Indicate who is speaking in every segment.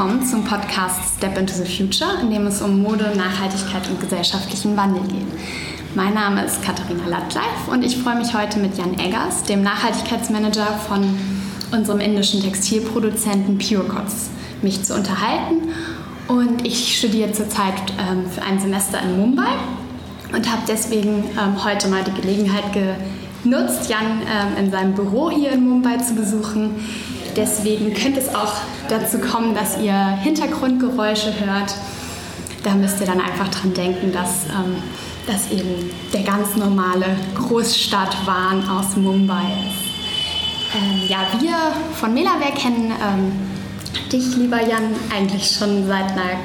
Speaker 1: willkommen zum Podcast Step into the Future, in dem es um Mode, Nachhaltigkeit und gesellschaftlichen Wandel geht. Mein Name ist Katharina Lattleif und ich freue mich heute mit Jan Eggers, dem Nachhaltigkeitsmanager von unserem indischen Textilproduzenten Purecots, mich zu unterhalten. Und ich studiere zurzeit ähm, für ein Semester in Mumbai und habe deswegen ähm, heute mal die Gelegenheit genutzt, Jan ähm, in seinem Büro hier in Mumbai zu besuchen. Deswegen könnte es auch dazu kommen, dass ihr Hintergrundgeräusche hört. Da müsst ihr dann einfach dran denken, dass ähm, das eben der ganz normale Großstadtwahn aus Mumbai ist. Ähm, ja, wir von Melaware kennen ähm, dich, lieber Jan, eigentlich schon seit einer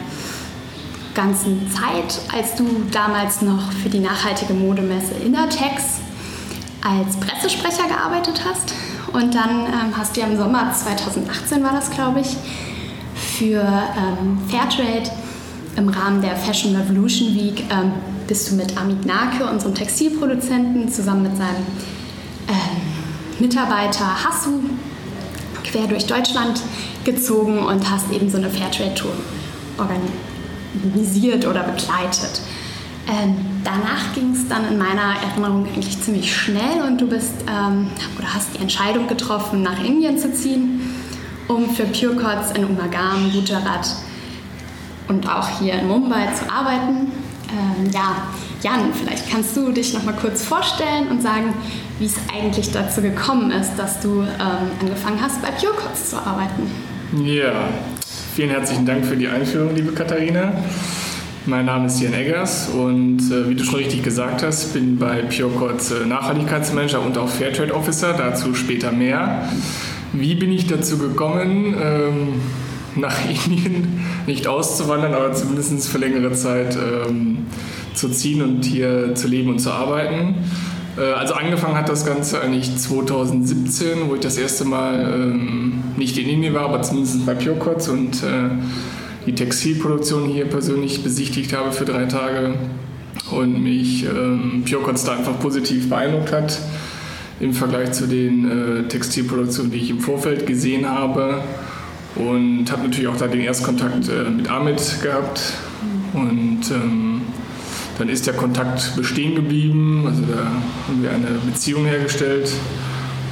Speaker 1: ganzen Zeit, als du damals noch für die nachhaltige Modemesse Innertex als Pressesprecher gearbeitet hast. Und dann ähm, hast du ja im Sommer 2018 war das, glaube ich, für ähm, Fairtrade im Rahmen der Fashion Revolution Week ähm, bist du mit Amit Nake, unserem Textilproduzenten, zusammen mit seinem ähm, Mitarbeiter Hassu quer durch Deutschland gezogen und hast eben so eine Fairtrade-Tour organisiert oder begleitet. Ähm, danach ging es dann in meiner Erinnerung eigentlich ziemlich schnell und du bist ähm, oder hast die Entscheidung getroffen, nach Indien zu ziehen, um für Purecots in Umagam, Gujarat und auch hier in Mumbai zu arbeiten. Ähm, ja, Jan, vielleicht kannst du dich noch mal kurz vorstellen und sagen, wie es eigentlich dazu gekommen ist, dass du ähm, angefangen hast, bei Purecots zu arbeiten.
Speaker 2: Ja, vielen herzlichen Dank für die Einführung, liebe Katharina. Mein Name ist Jan Eggers und äh, wie du schon richtig gesagt hast, bin bei PureCodes äh, Nachhaltigkeitsmanager und auch Fairtrade Officer, dazu später mehr. Wie bin ich dazu gekommen, ähm, nach Indien nicht auszuwandern, aber zumindest für längere Zeit ähm, zu ziehen und hier zu leben und zu arbeiten? Äh, also angefangen hat das Ganze eigentlich 2017, wo ich das erste Mal ähm, nicht in Indien war, aber zumindest bei PureCodes und äh, die Textilproduktion hier persönlich besichtigt habe für drei Tage und mich ähm, da einfach positiv beeindruckt hat im Vergleich zu den äh, Textilproduktionen, die ich im Vorfeld gesehen habe. Und habe natürlich auch da den Erstkontakt äh, mit Ahmed gehabt. Und ähm, dann ist der Kontakt bestehen geblieben. Also da haben wir eine Beziehung hergestellt.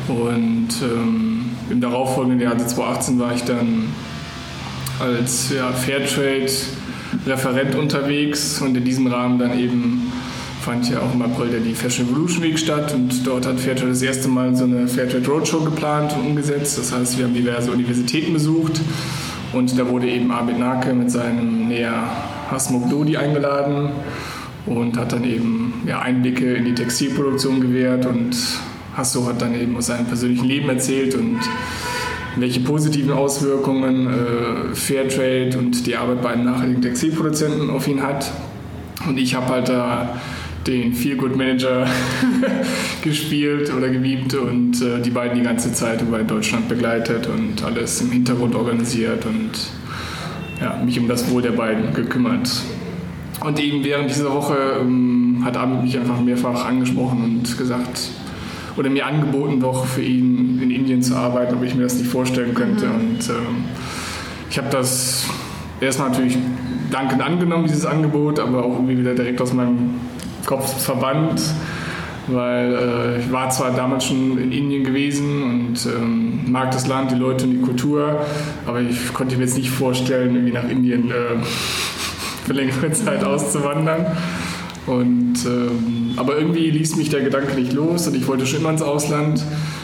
Speaker 2: Und ähm, im darauffolgenden Jahr, also 2018, war ich dann als ja, Fairtrade-Referent unterwegs und in diesem Rahmen dann eben fand ja auch im April die Fashion Evolution Week statt und dort hat Fairtrade das erste Mal so eine Fairtrade Roadshow geplant und umgesetzt. Das heißt, wir haben diverse Universitäten besucht und da wurde eben Abid Nake mit seinem Näher Hasmuk Dodi eingeladen und hat dann eben ja, Einblicke in die Textilproduktion gewährt und Hasso hat dann eben aus seinem persönlichen Leben erzählt und welche positiven Auswirkungen äh, Fairtrade und die Arbeit bei einem nachhaltigen Textilproduzenten auf ihn hat. Und ich habe halt da den Feel Good Manager gespielt oder geliebt und äh, die beiden die ganze Zeit über Deutschland begleitet und alles im Hintergrund organisiert und ja, mich um das Wohl der beiden gekümmert. Und eben während dieser Woche ähm, hat Amit mich einfach mehrfach angesprochen und gesagt, oder mir angeboten, doch für ihn in Indien zu arbeiten, ob ich mir das nicht vorstellen könnte. Mhm. Und ähm, ich habe das erstmal natürlich dankend angenommen, dieses Angebot, aber auch irgendwie wieder direkt aus meinem Kopf verbannt, weil äh, ich war zwar damals schon in Indien gewesen und ähm, mag das Land, die Leute und die Kultur, aber ich konnte mir jetzt nicht vorstellen, irgendwie nach Indien äh, für längere Zeit auszuwandern. Und, ähm, aber irgendwie ließ mich der Gedanke nicht los und ich wollte schon immer ins Ausland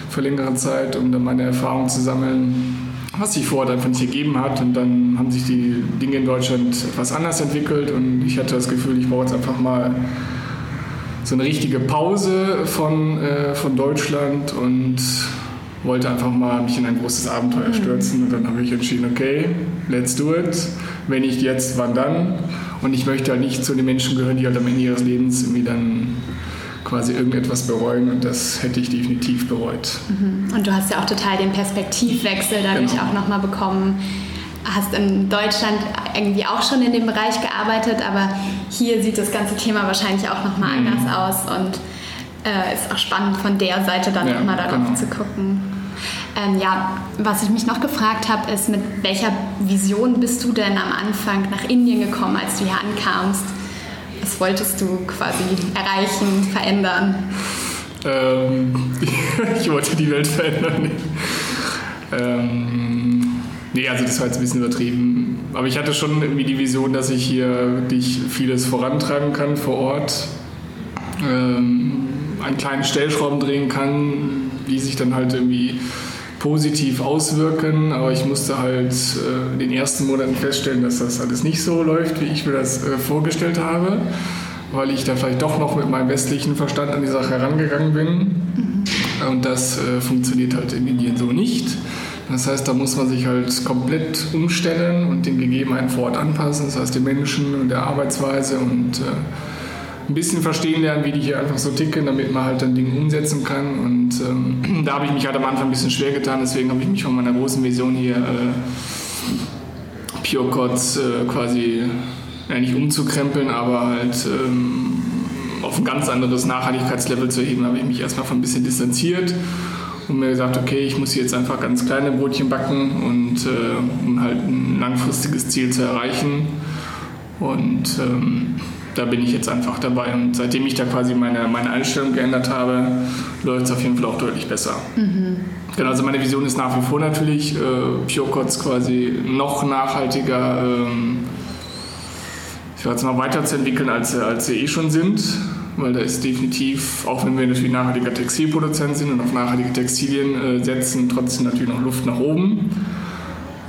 Speaker 2: für längere Zeit, um dann meine Erfahrungen zu sammeln, was sich vor Ort einfach nicht gegeben hat. Und dann haben sich die Dinge in Deutschland etwas anders entwickelt und ich hatte das Gefühl, ich brauche jetzt einfach mal so eine richtige Pause von, äh, von Deutschland und wollte einfach mal mich in ein großes Abenteuer stürzen. Und dann habe ich entschieden, okay, let's do it. Wenn nicht jetzt, wann dann? Und ich möchte halt nicht zu den Menschen gehören, die halt am Ende ihres Lebens irgendwie dann quasi irgendetwas bereuen und das hätte ich definitiv bereut.
Speaker 1: Mhm. Und du hast ja auch total den Perspektivwechsel dadurch genau. auch nochmal bekommen. Hast in Deutschland irgendwie auch schon in dem Bereich gearbeitet, aber hier sieht das ganze Thema wahrscheinlich auch nochmal mhm. anders aus und äh, ist auch spannend von der Seite dann ja, nochmal darauf genau. zu gucken. Ähm, ja, was ich mich noch gefragt habe, ist, mit welcher Vision bist du denn am Anfang nach Indien gekommen, als du hier ankamst? Was wolltest du quasi erreichen, verändern?
Speaker 2: Ähm, ich wollte die Welt verändern. Ähm, nee, also das war jetzt ein bisschen übertrieben. Aber ich hatte schon irgendwie die Vision, dass ich hier wirklich vieles vorantreiben kann vor Ort. Ähm, einen kleinen Stellschrauben drehen kann, die sich dann halt irgendwie positiv auswirken, aber ich musste halt äh, in den ersten Monaten feststellen, dass das alles nicht so läuft, wie ich mir das äh, vorgestellt habe, weil ich da vielleicht doch noch mit meinem westlichen Verstand an die Sache herangegangen bin. Mhm. Und das äh, funktioniert halt in Indien so nicht. Das heißt, da muss man sich halt komplett umstellen und den Gegebenheiten vor Ort anpassen, das heißt den Menschen und der Arbeitsweise und ein bisschen verstehen lernen, wie die hier einfach so ticken, damit man halt dann Dinge umsetzen kann. Und ähm, da habe ich mich halt am Anfang ein bisschen schwer getan, deswegen habe ich mich von meiner großen Vision hier äh, Pure Cods äh, quasi nicht umzukrempeln, aber halt ähm, auf ein ganz anderes Nachhaltigkeitslevel zu heben, habe ich mich erstmal von ein bisschen distanziert und mir gesagt, okay, ich muss jetzt einfach ganz kleine Brotchen backen und äh, um halt ein langfristiges Ziel zu erreichen. Und ähm, da bin ich jetzt einfach dabei. Und seitdem ich da quasi meine, meine Einstellung geändert habe, läuft es auf jeden Fall auch deutlich besser. Mhm. Genau, also meine Vision ist nach wie vor natürlich, äh, PureCodes quasi noch nachhaltiger, ähm, ich jetzt mal, weiterzuentwickeln, als, als sie eh schon sind. Weil da ist definitiv, auch wenn wir natürlich nachhaltiger Textilproduzent sind und auf nachhaltige Textilien äh, setzen, trotzdem natürlich noch Luft nach oben.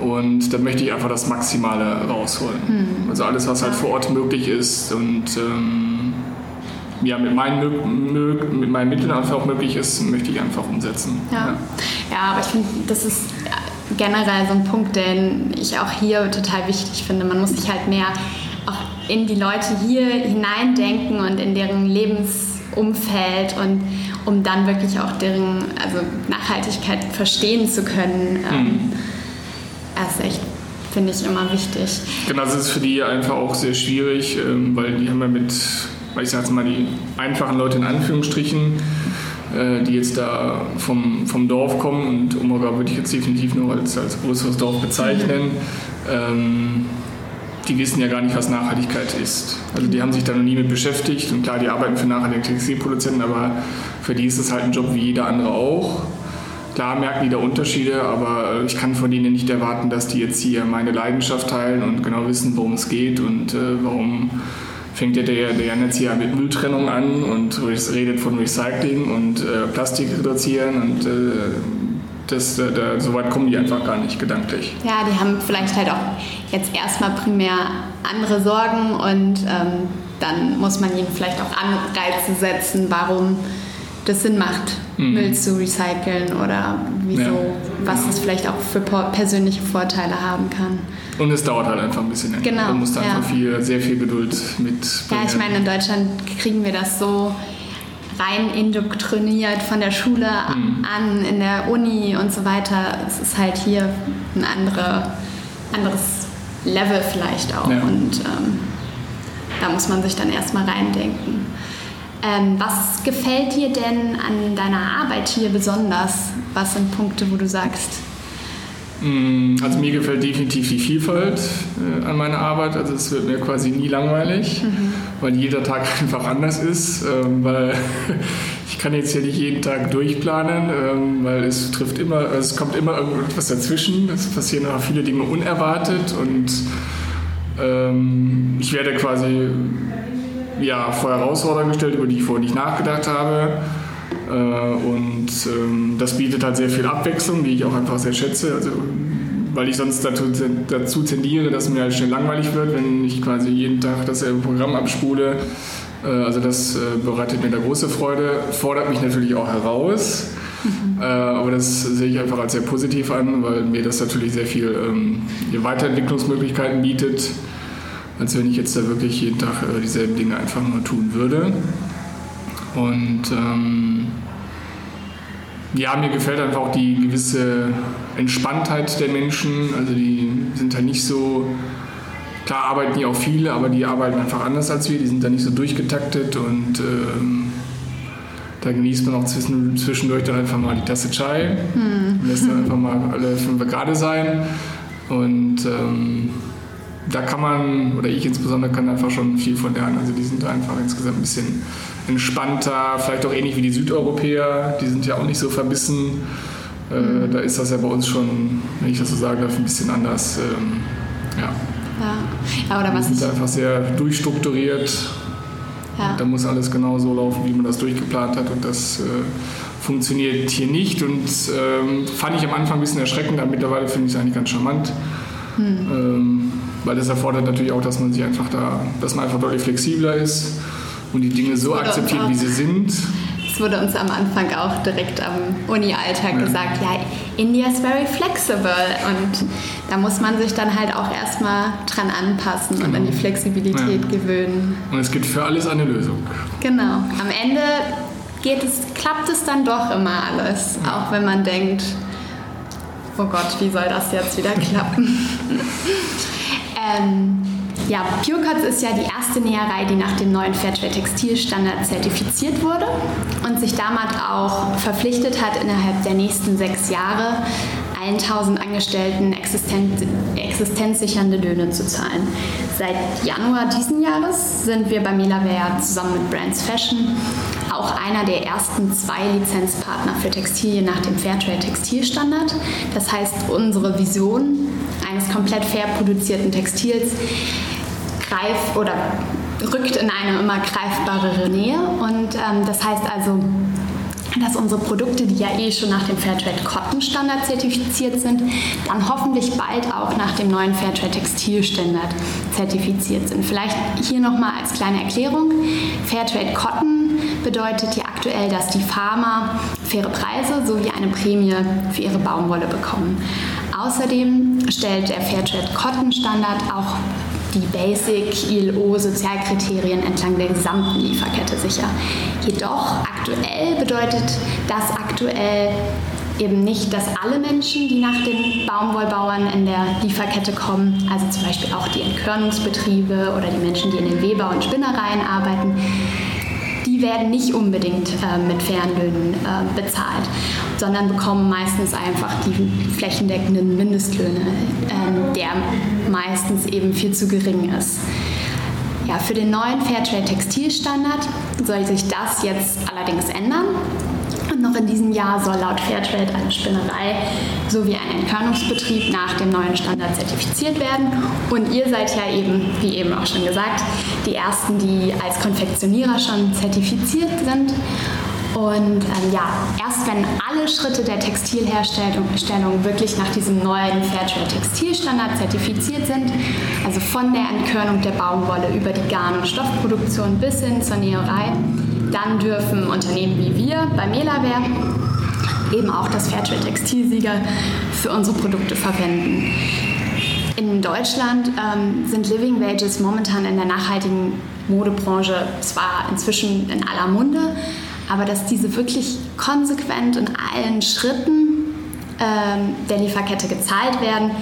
Speaker 2: Und da möchte ich einfach das Maximale rausholen. Mhm. Also alles, was halt vor Ort möglich ist und ähm, ja, mit meinen, mit meinen Mitteln einfach auch möglich ist, möchte ich einfach umsetzen.
Speaker 1: Ja, ja. ja aber ich finde, das ist generell so ein Punkt, den ich auch hier total wichtig finde. Man muss sich halt mehr auch in die Leute hier hineindenken und in deren Lebensumfeld und um dann wirklich auch deren also Nachhaltigkeit verstehen zu können. Ähm, mhm das ist echt, finde ich, immer wichtig.
Speaker 2: Genau, das ist für die einfach auch sehr schwierig, ähm, weil die haben ja mit, ich sage mal, die einfachen Leute in Anführungsstrichen, äh, die jetzt da vom, vom Dorf kommen und Umorga würde ich jetzt definitiv nur als, als größeres Dorf bezeichnen. Ähm, die wissen ja gar nicht, was Nachhaltigkeit ist. Also die haben sich da noch nie mit beschäftigt und klar, die arbeiten für nachhaltige Textilproduzenten, aber für die ist es halt ein Job wie jeder andere auch. Klar merken die da Unterschiede, aber äh, ich kann von denen nicht erwarten, dass die jetzt hier meine Leidenschaft teilen und genau wissen, worum es geht und äh, warum fängt ja der, der Jan jetzt hier mit Mülltrennung an und redet von Recycling und äh, Plastik reduzieren und äh, das, äh, da, so weit kommen die einfach gar nicht gedanklich.
Speaker 1: Ja, die haben vielleicht halt auch jetzt erstmal primär andere Sorgen und ähm, dann muss man ihnen vielleicht auch Anreize setzen, warum das Sinn macht, mhm. Müll zu recyceln oder wieso, ja. was es vielleicht auch für persönliche Vorteile haben kann.
Speaker 2: Und es dauert halt einfach ein bisschen.
Speaker 1: Genau.
Speaker 2: Man muss da ja. einfach viel, sehr viel Geduld mit.
Speaker 1: Ja, ich meine, in Deutschland kriegen wir das so rein indoktriniert von der Schule mhm. an, in der Uni und so weiter. Es ist halt hier ein andere, anderes Level vielleicht auch. Ja. Und ähm, da muss man sich dann erstmal reindenken. Ähm, was gefällt dir denn an deiner Arbeit hier besonders? Was sind Punkte, wo du sagst?
Speaker 2: Mm, also mir gefällt definitiv die Vielfalt äh, an meiner Arbeit. Also es wird mir quasi nie langweilig, mhm. weil jeder Tag einfach anders ist. Ähm, weil ich kann jetzt hier nicht jeden Tag durchplanen, ähm, weil es trifft immer, also es kommt immer irgendwas dazwischen. Es passieren auch viele Dinge unerwartet und ähm, ich werde quasi ja, vor Herausforderungen gestellt, über die ich vorher nicht nachgedacht habe. Äh, und ähm, das bietet halt sehr viel Abwechslung, die ich auch einfach sehr schätze. Also, weil ich sonst dazu, tendiere, dass mir halt schnell langweilig wird, wenn ich quasi jeden Tag dasselbe Programm abspule. Äh, also das äh, bereitet mir da große Freude, fordert mich natürlich auch heraus. Mhm. aber das sehe ich einfach als sehr positiv an, weil mir das natürlich sehr viel ähm, Weiterentwicklungsmöglichkeiten bietet als wenn ich jetzt da wirklich jeden Tag äh, dieselben Dinge einfach nur tun würde. Und ähm, ja, mir gefällt einfach auch die gewisse Entspanntheit der Menschen. Also die sind da nicht so, klar arbeiten die auch viele, aber die arbeiten einfach anders als wir. Die sind da nicht so durchgetaktet und ähm, Da genießt man auch zwischendurch dann einfach mal die Tasse Chai, hm. lässt dann einfach mal alle fünf gerade sein. Und ähm, da kann man, oder ich insbesondere, kann einfach schon viel von lernen. Also die sind einfach insgesamt ein bisschen entspannter, vielleicht auch ähnlich wie die Südeuropäer. Die sind ja auch nicht so verbissen. Äh, mhm. Da ist das ja bei uns schon, wenn ich das so sagen darf, ein bisschen anders. Ähm, ja. Ja. ja, oder was die sind einfach sehr durchstrukturiert ja. Da muss alles genau so laufen, wie man das durchgeplant hat und das äh, funktioniert hier nicht und ähm, fand ich am Anfang ein bisschen erschreckend, aber mittlerweile finde ich es eigentlich ganz charmant. Hm. Ähm, weil das erfordert natürlich auch, dass man sich einfach da, dass man einfach deutlich flexibler ist und die Dinge so akzeptiert, wie sie sind
Speaker 1: wurde uns am Anfang auch direkt am Uni-Alltag ja. gesagt, ja, India is very flexible und da muss man sich dann halt auch erstmal dran anpassen genau. und an die genau. Flexibilität ja. gewöhnen.
Speaker 2: Und es gibt für alles eine Lösung.
Speaker 1: Genau. Am Ende geht es, klappt es dann doch immer alles, ja. auch wenn man denkt, oh Gott, wie soll das jetzt wieder klappen? ähm, ja, PureCuts ist ja die erste Näherei, die nach dem neuen Fairtrade Textilstandard zertifiziert wurde und sich damit auch verpflichtet hat, innerhalb der nächsten sechs Jahre 1000 Angestellten existenz existenzsichernde Löhne zu zahlen. Seit Januar diesen Jahres sind wir bei Melaware zusammen mit Brands Fashion auch einer der ersten zwei Lizenzpartner für Textilien nach dem Fairtrade Textilstandard. Das heißt, unsere Vision eines komplett fair produzierten Textils greif oder rückt in eine immer greifbarere Nähe. Und ähm, das heißt also, dass unsere Produkte, die ja eh schon nach dem Fairtrade Cotton Standard zertifiziert sind, dann hoffentlich bald auch nach dem neuen Fairtrade Textil Standard zertifiziert sind. Vielleicht hier nochmal als kleine Erklärung. Fairtrade Cotton bedeutet ja aktuell, dass die Farmer faire Preise sowie eine Prämie für ihre Baumwolle bekommen. Außerdem stellt der Fairtrade Cotton Standard auch die Basic ILO-Sozialkriterien entlang der gesamten Lieferkette sicher. Jedoch aktuell bedeutet das aktuell eben nicht, dass alle Menschen, die nach den Baumwollbauern in der Lieferkette kommen, also zum Beispiel auch die Entkörnungsbetriebe oder die Menschen, die in den Weber- und Spinnereien arbeiten, die werden nicht unbedingt äh, mit fairen Löhnen äh, bezahlt, sondern bekommen meistens einfach die flächendeckenden Mindestlöhne, äh, der meistens eben viel zu gering ist. Ja, für den neuen Fairtrade Textilstandard soll sich das jetzt allerdings ändern. Und noch in diesem Jahr soll laut Fairtrade eine Spinnerei sowie ein Entkörnungsbetrieb nach dem neuen Standard zertifiziert werden. Und ihr seid ja eben, wie eben auch schon gesagt, die Ersten, die als Konfektionierer schon zertifiziert sind. Und ähm, ja, erst wenn alle Schritte der Textilherstellung wirklich nach diesem neuen Fairtrade Textilstandard zertifiziert sind, also von der Entkörnung der Baumwolle über die Garn- und Stoffproduktion bis hin zur Näherei, dann dürfen Unternehmen wie wir bei Melaware eben auch das Fairtrade Textilsiegel für unsere Produkte verwenden. In Deutschland ähm, sind Living Wages momentan in der nachhaltigen Modebranche zwar inzwischen in aller Munde, aber dass diese wirklich konsequent in allen Schritten ähm, der Lieferkette gezahlt werden,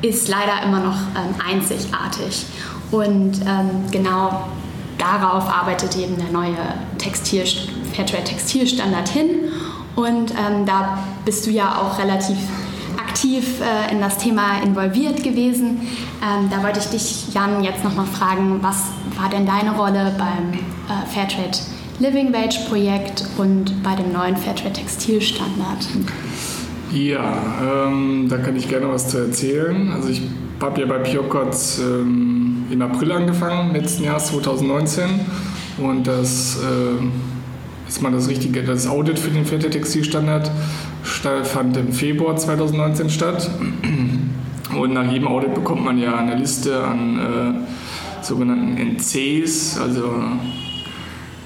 Speaker 1: ist leider immer noch ähm, einzigartig. Und ähm, genau darauf arbeitet eben der neue Textil, Fairtrade Textilstandard hin. Und ähm, da bist du ja auch relativ aktiv äh, in das Thema involviert gewesen. Ähm, da wollte ich dich, Jan, jetzt nochmal fragen, was war denn deine Rolle beim äh, Fairtrade Living Wage Projekt und bei dem neuen Fairtrade Textilstandard?
Speaker 2: Ja, ähm, da kann ich gerne was zu erzählen. Also ich habe ja bei Piocots ähm, im April angefangen, letzten Jahres 2019. Und das äh, ist mal das richtige, das Audit für den Fette Textilstandard fand im Februar 2019 statt. Und nach jedem Audit bekommt man ja eine Liste an äh, sogenannten NCs, also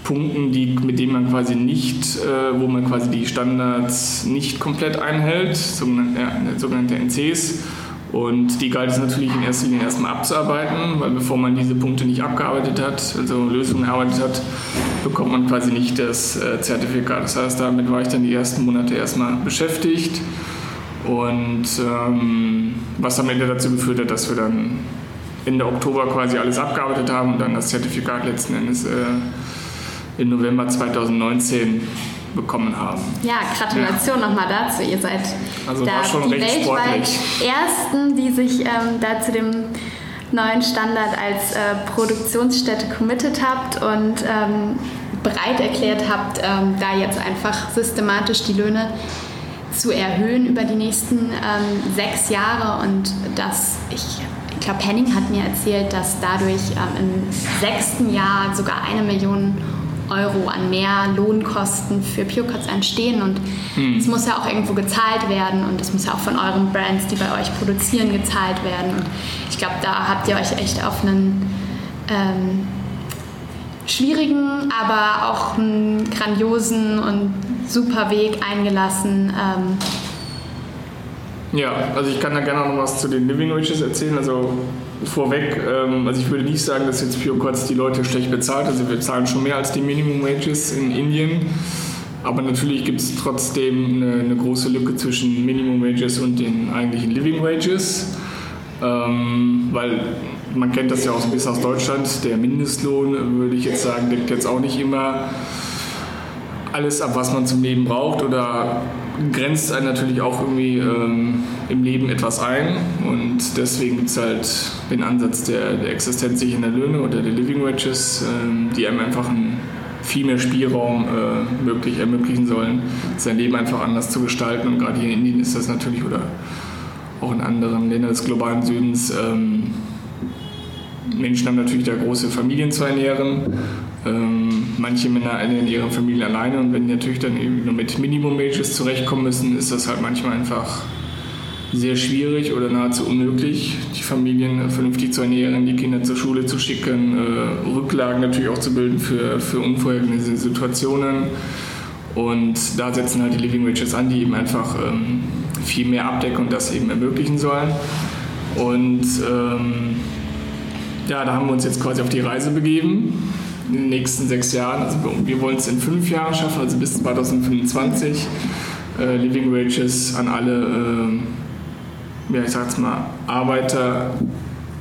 Speaker 2: Punkten, die, mit denen man quasi nicht, äh, wo man quasi die Standards nicht komplett einhält, sogenannte, äh, sogenannte NCs. Und die galt es natürlich in erster Linie erstmal abzuarbeiten, weil bevor man diese Punkte nicht abgearbeitet hat, also Lösungen erarbeitet hat, bekommt man quasi nicht das äh, Zertifikat. Das heißt, damit war ich dann die ersten Monate erstmal beschäftigt. Und ähm, was am Ende dazu geführt hat, dass wir dann Ende Oktober quasi alles abgearbeitet haben und dann das Zertifikat letzten Endes äh, im November 2019 bekommen haben.
Speaker 1: Ja, Gratulation ja. nochmal dazu. Ihr seid
Speaker 2: also da die weltweit sportlich.
Speaker 1: ersten, die sich ähm, da zu dem neuen Standard als äh, Produktionsstätte committed habt und ähm, bereit erklärt habt, ähm, da jetzt einfach systematisch die Löhne zu erhöhen über die nächsten ähm, sechs Jahre und dass ich ich glaube, Henning hat mir erzählt, dass dadurch ähm, im sechsten Jahr sogar eine Million Euro an mehr Lohnkosten für PureCuts entstehen und hm. es hm. muss ja auch irgendwo gezahlt werden und es muss ja auch von euren Brands, die bei euch produzieren, gezahlt werden. Und ich glaube, da habt ihr euch echt auf einen ähm, schwierigen, aber auch einen grandiosen und super Weg eingelassen. Ähm,
Speaker 2: ja, also ich kann da gerne noch was zu den Living Wages erzählen. Also vorweg, ähm, also ich würde nicht sagen, dass jetzt Pure Cuts die Leute schlecht bezahlt. Also wir zahlen schon mehr als die Minimum Wages in Indien. Aber natürlich gibt es trotzdem eine, eine, große Lücke zwischen Minimum Wages und den eigentlichen Living Wages. Ähm, weil man kennt das ja auch ein bisschen aus Deutschland. Der Mindestlohn, würde ich jetzt sagen, deckt jetzt auch nicht immer alles ab, was man zum Leben braucht oder grenzt einen natürlich auch irgendwie ähm, im Leben etwas ein. Und deswegen gibt es halt den Ansatz der, der existenzsichernden Löhne oder der Living Wages, ähm, die einem einfach einen viel mehr Spielraum äh, möglich, ermöglichen sollen, sein Leben einfach anders zu gestalten. Und gerade hier in Indien ist das natürlich oder auch in anderen Ländern des globalen Südens. Ähm, Menschen haben natürlich da große Familien zu ernähren ähm, manche Männer ernähren ihre Familie alleine und wenn natürlich dann eben nur mit Minimum-Wages zurechtkommen müssen, ist das halt manchmal einfach sehr schwierig oder nahezu unmöglich, die Familien vernünftig zu ernähren, die Kinder zur Schule zu schicken, äh, Rücklagen natürlich auch zu bilden für, für unvorhergesehene Situationen. Und da setzen halt die Living Wages an, die eben einfach ähm, viel mehr abdecken und das eben ermöglichen sollen. Und ähm, ja, da haben wir uns jetzt quasi auf die Reise begeben in den nächsten sechs Jahren. Also wir wollen es in fünf Jahren schaffen, also bis 2025. Äh, Living Wages an alle, äh, ja, ich sag's mal, Arbeiter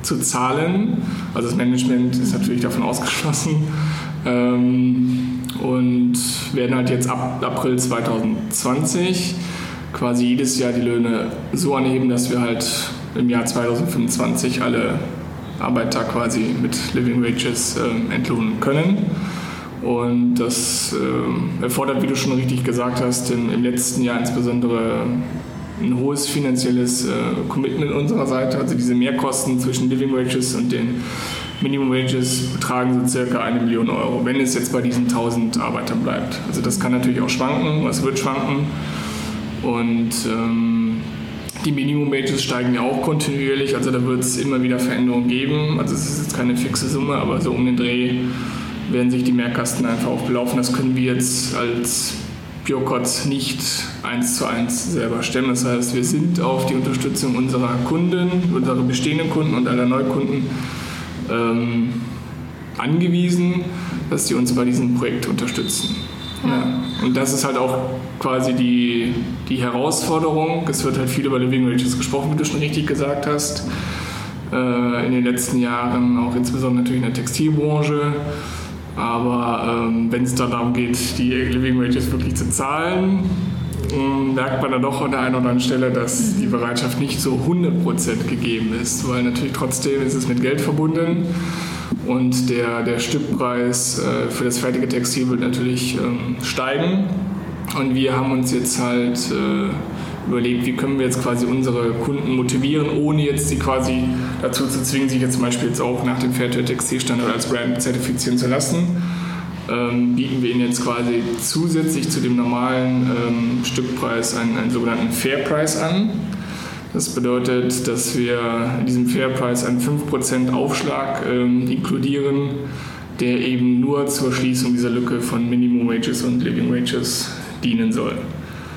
Speaker 2: zu zahlen. Also das Management ist natürlich davon ausgeschlossen. Ähm, und werden halt jetzt ab April 2020 quasi jedes Jahr die Löhne so anheben, dass wir halt im Jahr 2025 alle Arbeiter quasi mit Living Wages äh, entlohnen können. Und das äh, erfordert, wie du schon richtig gesagt hast, im, im letzten Jahr insbesondere ein hohes finanzielles äh, Commitment unserer Seite. Also diese Mehrkosten zwischen Living Wages und den Minimum Wages betragen so circa eine Million Euro, wenn es jetzt bei diesen 1000 Arbeitern bleibt. Also das kann natürlich auch schwanken, es wird schwanken. Und ähm, die Minimum Wages steigen ja auch kontinuierlich, also da wird es immer wieder Veränderungen geben. Also es ist jetzt keine fixe Summe, aber so um den Dreh werden sich die Mehrkasten einfach auch belaufen. Das können wir jetzt als Biocots nicht eins zu eins selber stemmen. Das heißt, wir sind auf die Unterstützung unserer Kunden, unserer bestehenden Kunden und aller Neukunden ähm, angewiesen, dass sie uns bei diesem Projekt unterstützen. Ja. Und das ist halt auch quasi die, die Herausforderung. Es wird halt viel über Living Wages gesprochen, wie du schon richtig gesagt hast. Äh, in den letzten Jahren, auch insbesondere natürlich in der Textilbranche. Aber ähm, wenn es dann darum geht, die Living Wages wirklich zu zahlen, ähm, merkt man dann doch an der einen oder anderen Stelle, dass die Bereitschaft nicht so 100% gegeben ist, weil natürlich trotzdem ist es mit Geld verbunden und der, der Stückpreis äh, für das fertige Textil wird natürlich ähm, steigen. Und wir haben uns jetzt halt äh, überlegt, wie können wir jetzt quasi unsere Kunden motivieren, ohne jetzt sie quasi dazu zu zwingen, sich jetzt zum Beispiel jetzt auch nach dem Fairtrade Textilstandard als Brand zertifizieren zu lassen. Ähm, bieten wir ihnen jetzt quasi zusätzlich zu dem normalen ähm, Stückpreis einen, einen sogenannten Fairpreis an. Das bedeutet, dass wir in diesem Fairpreis einen 5% Aufschlag ähm, inkludieren, der eben nur zur Schließung dieser Lücke von Minimum Wages und Living Wages dienen soll.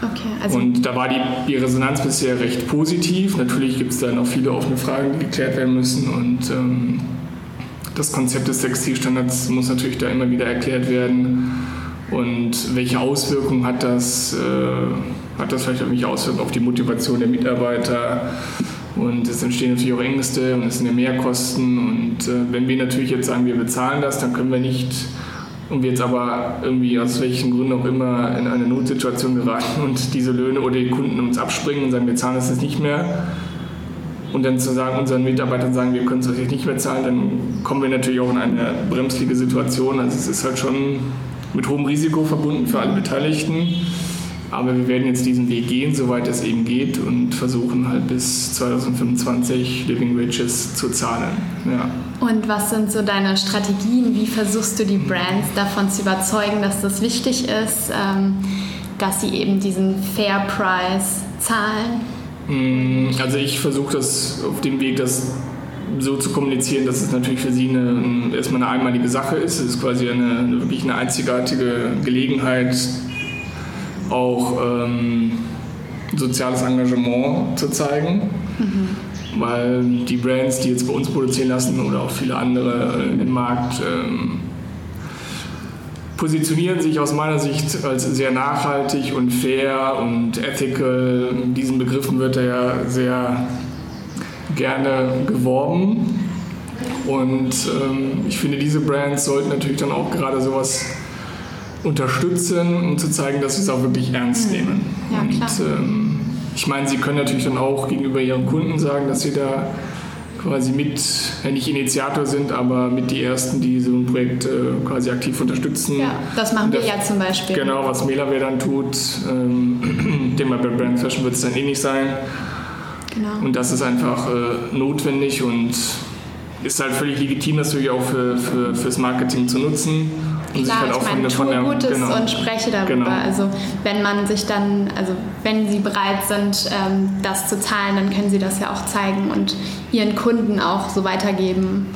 Speaker 2: Okay, also und da war die, die Resonanz bisher recht positiv. Natürlich gibt es da noch viele offene Fragen, die geklärt werden müssen. Und ähm, das Konzept des Textilstandards muss natürlich da immer wieder erklärt werden. Und welche Auswirkungen hat das? Äh, hat das vielleicht irgendwelche Auswirkungen auf die Motivation der Mitarbeiter. Und es entstehen natürlich auch Ängste und es sind ja Mehrkosten. Und äh, wenn wir natürlich jetzt sagen, wir bezahlen das, dann können wir nicht und wir jetzt aber irgendwie aus welchen Gründen auch immer in eine Notsituation geraten und diese Löhne oder die Kunden uns abspringen und sagen, wir zahlen das jetzt nicht mehr und dann zu sagen, unseren Mitarbeitern sagen, wir können es euch nicht mehr zahlen, dann kommen wir natürlich auch in eine bremsliche Situation. Also es ist halt schon mit hohem Risiko verbunden für alle Beteiligten. Aber wir werden jetzt diesen Weg gehen, soweit es eben geht, und versuchen halt bis 2025 Living Wages zu zahlen. Ja.
Speaker 1: Und was sind so deine Strategien? Wie versuchst du die Brands davon zu überzeugen, dass das wichtig ist, ähm, dass sie eben diesen Fair Price zahlen?
Speaker 2: Mm, also ich versuche das auf dem Weg, das so zu kommunizieren, dass es natürlich für sie eine, erstmal eine einmalige Sache ist. Es ist quasi eine wirklich eine einzigartige Gelegenheit, auch ähm, soziales Engagement zu zeigen. Mhm. Weil die Brands, die jetzt bei uns produzieren lassen oder auch viele andere äh, im Markt, ähm, positionieren sich aus meiner Sicht als sehr nachhaltig und fair und ethical. In diesen Begriffen wird er ja sehr gerne geworben. Und ähm, ich finde, diese Brands sollten natürlich dann auch gerade sowas unterstützen, um zu zeigen, dass sie es auch wirklich ernst mhm. nehmen. Ja, und ähm, ich meine, sie können natürlich dann auch gegenüber ihren Kunden sagen, dass sie da quasi mit, ja nicht Initiator sind, aber mit die Ersten, die so ein Projekt äh, quasi aktiv unterstützen.
Speaker 1: Ja, das machen wir ja zum Beispiel.
Speaker 2: Genau, was Melaware dann tut, ähm, dem bei Brand Fashion wird es dann eh nicht sein. Genau. Und das ist einfach äh, notwendig und ist halt völlig legitim, das natürlich auch für, für, fürs Marketing zu nutzen.
Speaker 1: Und Klar, halt ich meine, der, Gutes genau. und spreche darüber. Genau. Also wenn man sich dann, also wenn sie bereit sind, ähm, das zu zahlen, dann können sie das ja auch zeigen und ihren Kunden auch so weitergeben.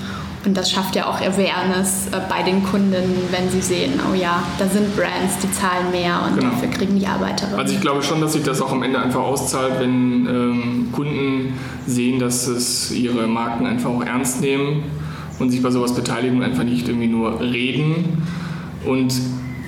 Speaker 1: Und das schafft ja auch Awareness äh, bei den Kunden, wenn sie sehen, oh ja, da sind Brands, die zahlen mehr und genau. dafür kriegen die Arbeiterinnen.
Speaker 2: Also ich glaube schon, dass sich das auch am Ende einfach auszahlt, wenn ähm, Kunden sehen, dass es ihre Marken einfach auch ernst nehmen und sich bei sowas beteiligen und einfach nicht irgendwie nur reden. Und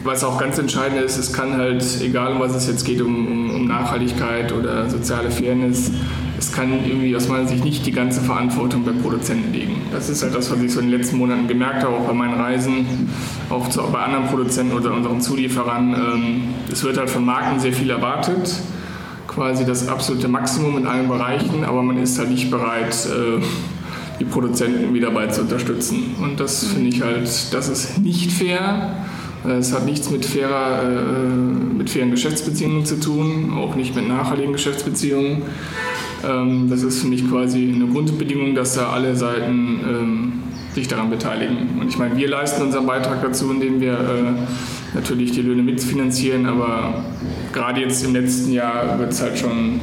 Speaker 2: was auch ganz entscheidend ist, es kann halt, egal um was es jetzt geht, um, um, Nachhaltigkeit oder soziale Fairness, es kann irgendwie aus meiner Sicht nicht die ganze Verantwortung bei Produzenten liegen. Das ist halt das, was ich so in den letzten Monaten gemerkt habe, auch bei meinen Reisen, auch zu, bei anderen Produzenten oder unseren Zulieferern. Ähm, es wird halt von Marken sehr viel erwartet, quasi das absolute Maximum in allen Bereichen, aber man ist halt nicht bereit, äh, die Produzenten wieder dabei zu unterstützen. Und das finde ich halt, das ist nicht fair. Es hat nichts mit, fairer, äh, mit fairen Geschäftsbeziehungen zu tun, auch nicht mit nachhaltigen Geschäftsbeziehungen. Ähm, das ist für mich quasi eine Grundbedingung, dass da alle Seiten ähm, sich daran beteiligen. Und ich meine, wir leisten unseren Beitrag dazu, indem wir äh, natürlich die Löhne mitfinanzieren, aber gerade jetzt im letzten Jahr wird es halt schon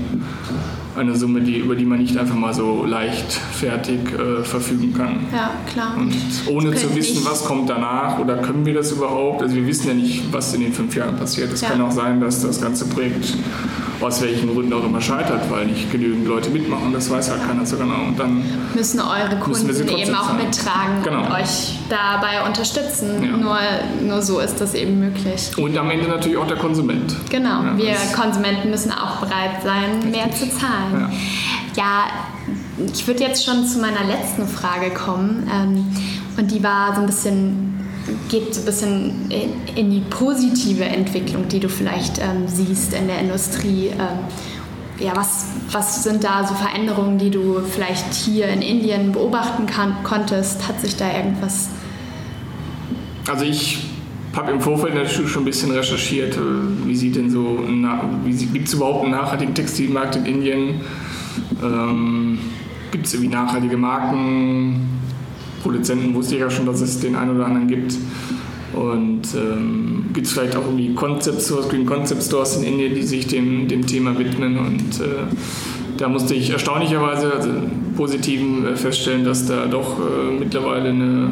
Speaker 2: eine Summe, die, über die man nicht einfach mal so leichtfertig äh, verfügen kann.
Speaker 1: Ja, klar.
Speaker 2: Und ohne zu wissen, was kommt danach oder können wir das überhaupt, also wir wissen ja nicht, was in den fünf Jahren passiert. Es ja. kann auch sein, dass das ganze Projekt aus welchen Gründen auch immer scheitert, weil nicht genügend Leute mitmachen. Das weiß halt keiner so genau. Und dann
Speaker 1: müssen eure Kunden müssen eben auch zahlen. mittragen genau. und euch dabei unterstützen. Ja. Nur, nur so ist das eben möglich.
Speaker 2: Und am Ende natürlich auch der Konsument.
Speaker 1: Genau, ja, wir Konsumenten müssen auch bereit sein, richtig. mehr zu zahlen. Ja, ja ich würde jetzt schon zu meiner letzten Frage kommen. Ähm, und die war so ein bisschen geht so ein bisschen in, in, die positive Entwicklung, die du vielleicht ähm, siehst in der Industrie. Ähm, ja, was, was sind da so Veränderungen, die du vielleicht hier in Indien beobachten kann, konntest? Hat sich da irgendwas...
Speaker 2: Also ich habe im Vorfeld natürlich schon ein bisschen recherchiert, äh, wie sieht denn so, gibt es überhaupt einen nachhaltigen Textilmarkt in Indien? Ähm, gibt es irgendwie nachhaltige Marken? Produzenten wusste ich ja schon, dass es den einen oder anderen gibt. Und ähm, gibt es vielleicht auch irgendwie Concept Stores, Green Concept Stores in Indien, die sich dem, dem Thema widmen. Und äh, da musste ich erstaunlicherweise, also positiven, äh, feststellen, dass da doch äh, mittlerweile eine,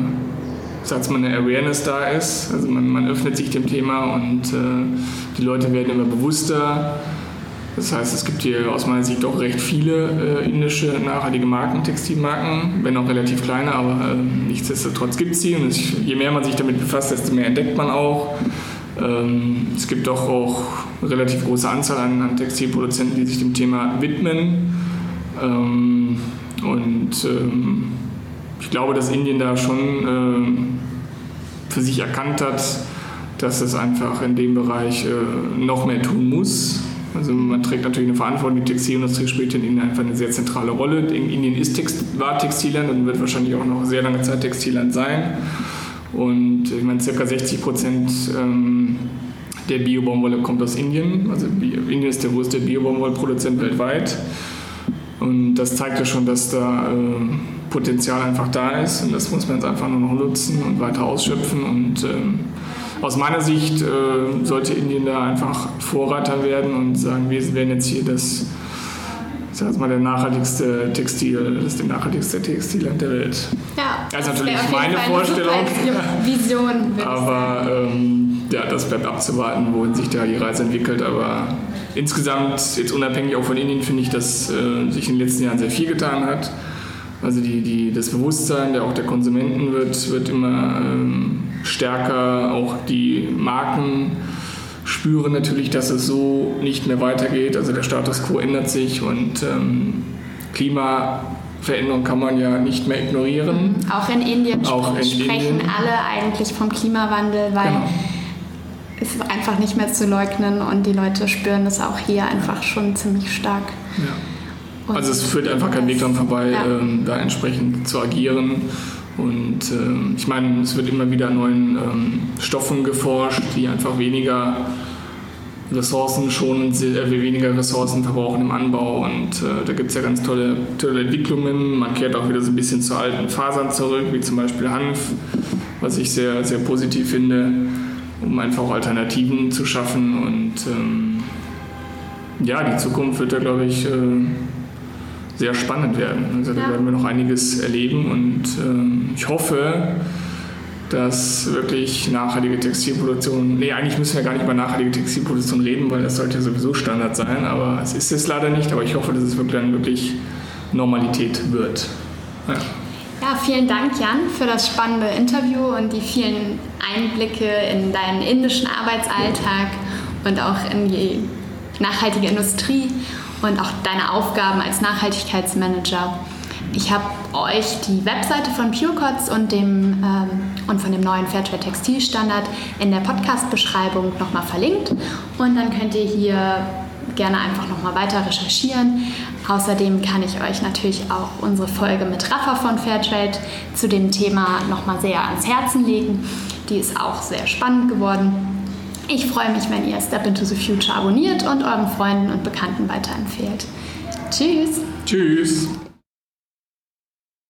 Speaker 2: sagt man, eine Awareness da ist. Also man, man öffnet sich dem Thema und äh, die Leute werden immer bewusster das heißt, es gibt hier aus meiner Sicht doch recht viele äh, indische nachhaltige Marken, Textilmarken, wenn auch relativ kleine, aber äh, nichtsdestotrotz gibt es sie. Und es, je mehr man sich damit befasst, desto mehr entdeckt man auch. Ähm, es gibt doch auch eine relativ große Anzahl an, an Textilproduzenten, die sich dem Thema widmen. Ähm, und ähm, ich glaube, dass Indien da schon ähm, für sich erkannt hat, dass es einfach in dem Bereich äh, noch mehr tun muss. Also man trägt natürlich eine Verantwortung, die Textilindustrie spielt in Indien einfach eine sehr zentrale Rolle. Indien ist Text, war Textilland und wird wahrscheinlich auch noch sehr lange Zeit Textilland sein. Und ich meine, circa 60 Prozent ähm, der Bio-Baumwolle kommt aus Indien. Also Indien ist der größte Bio-Baumwollproduzent weltweit. Und das zeigt ja schon, dass da äh, Potenzial einfach da ist. Und das muss man jetzt einfach nur noch nutzen und weiter ausschöpfen. Und ähm, aus meiner Sicht äh, sollte Indien da einfach Vorreiter werden und sagen, wir werden jetzt hier das, ich sag mal, der nachhaltigste Textil, das ist der nachhaltigste Textilland der Welt.
Speaker 1: Ja,
Speaker 2: das ist natürlich meine Vorstellung.
Speaker 1: Vision.
Speaker 2: Aber ähm, ja, das bleibt abzuwarten, wohin sich da die Reise entwickelt. Aber insgesamt, jetzt unabhängig auch von Indien, finde ich, dass äh, sich in den letzten Jahren sehr viel getan hat. Also die, die, das Bewusstsein der, auch der Konsumenten wird, wird immer ähm, stärker. Auch die Marken spüren natürlich, dass es so nicht mehr weitergeht. Also der Status quo ändert sich und ähm, Klimaveränderung kann man ja nicht mehr ignorieren.
Speaker 1: Mhm. Auch in Indien auch in sprechen Indien. alle eigentlich vom Klimawandel, weil genau. es ist einfach nicht mehr zu leugnen und die Leute spüren es auch hier einfach schon ziemlich stark.
Speaker 2: Ja. Also es führt einfach kein Weg dran vorbei, ja. ähm, da entsprechend zu agieren. Und ähm, ich meine, es wird immer wieder neuen ähm, Stoffen geforscht, die einfach weniger Ressourcen schonen, äh, weniger Ressourcen verbrauchen im Anbau. Und äh, da gibt es ja ganz tolle, tolle Entwicklungen. Man kehrt auch wieder so ein bisschen zu alten Fasern zurück, wie zum Beispiel Hanf, was ich sehr, sehr positiv finde, um einfach auch Alternativen zu schaffen. Und ähm, ja, die Zukunft wird da, glaube ich, äh, sehr spannend werden. Also da ja. werden wir noch einiges erleben und äh, ich hoffe, dass wirklich nachhaltige Textilproduktion, nee, eigentlich müssen wir gar nicht über nachhaltige Textilproduktion reden, weil das sollte ja sowieso Standard sein, aber es ist es leider nicht, aber ich hoffe, dass es wirklich dann wirklich Normalität wird.
Speaker 1: Ja. Ja, vielen Dank, Jan, für das spannende Interview und die vielen Einblicke in deinen indischen Arbeitsalltag und auch in die nachhaltige Industrie und auch deine Aufgaben als Nachhaltigkeitsmanager. Ich habe euch die Webseite von PureCots und, ähm, und von dem neuen Fairtrade Textilstandard in der Podcast-Beschreibung nochmal verlinkt und dann könnt ihr hier gerne einfach nochmal weiter recherchieren. Außerdem kann ich euch natürlich auch unsere Folge mit Rafa von Fairtrade zu dem Thema nochmal sehr ans Herzen legen. Die ist auch sehr spannend geworden. Ich freue mich, wenn ihr Step into the Future abonniert und euren Freunden und Bekannten weiterempfehlt. Tschüss.
Speaker 2: Tschüss.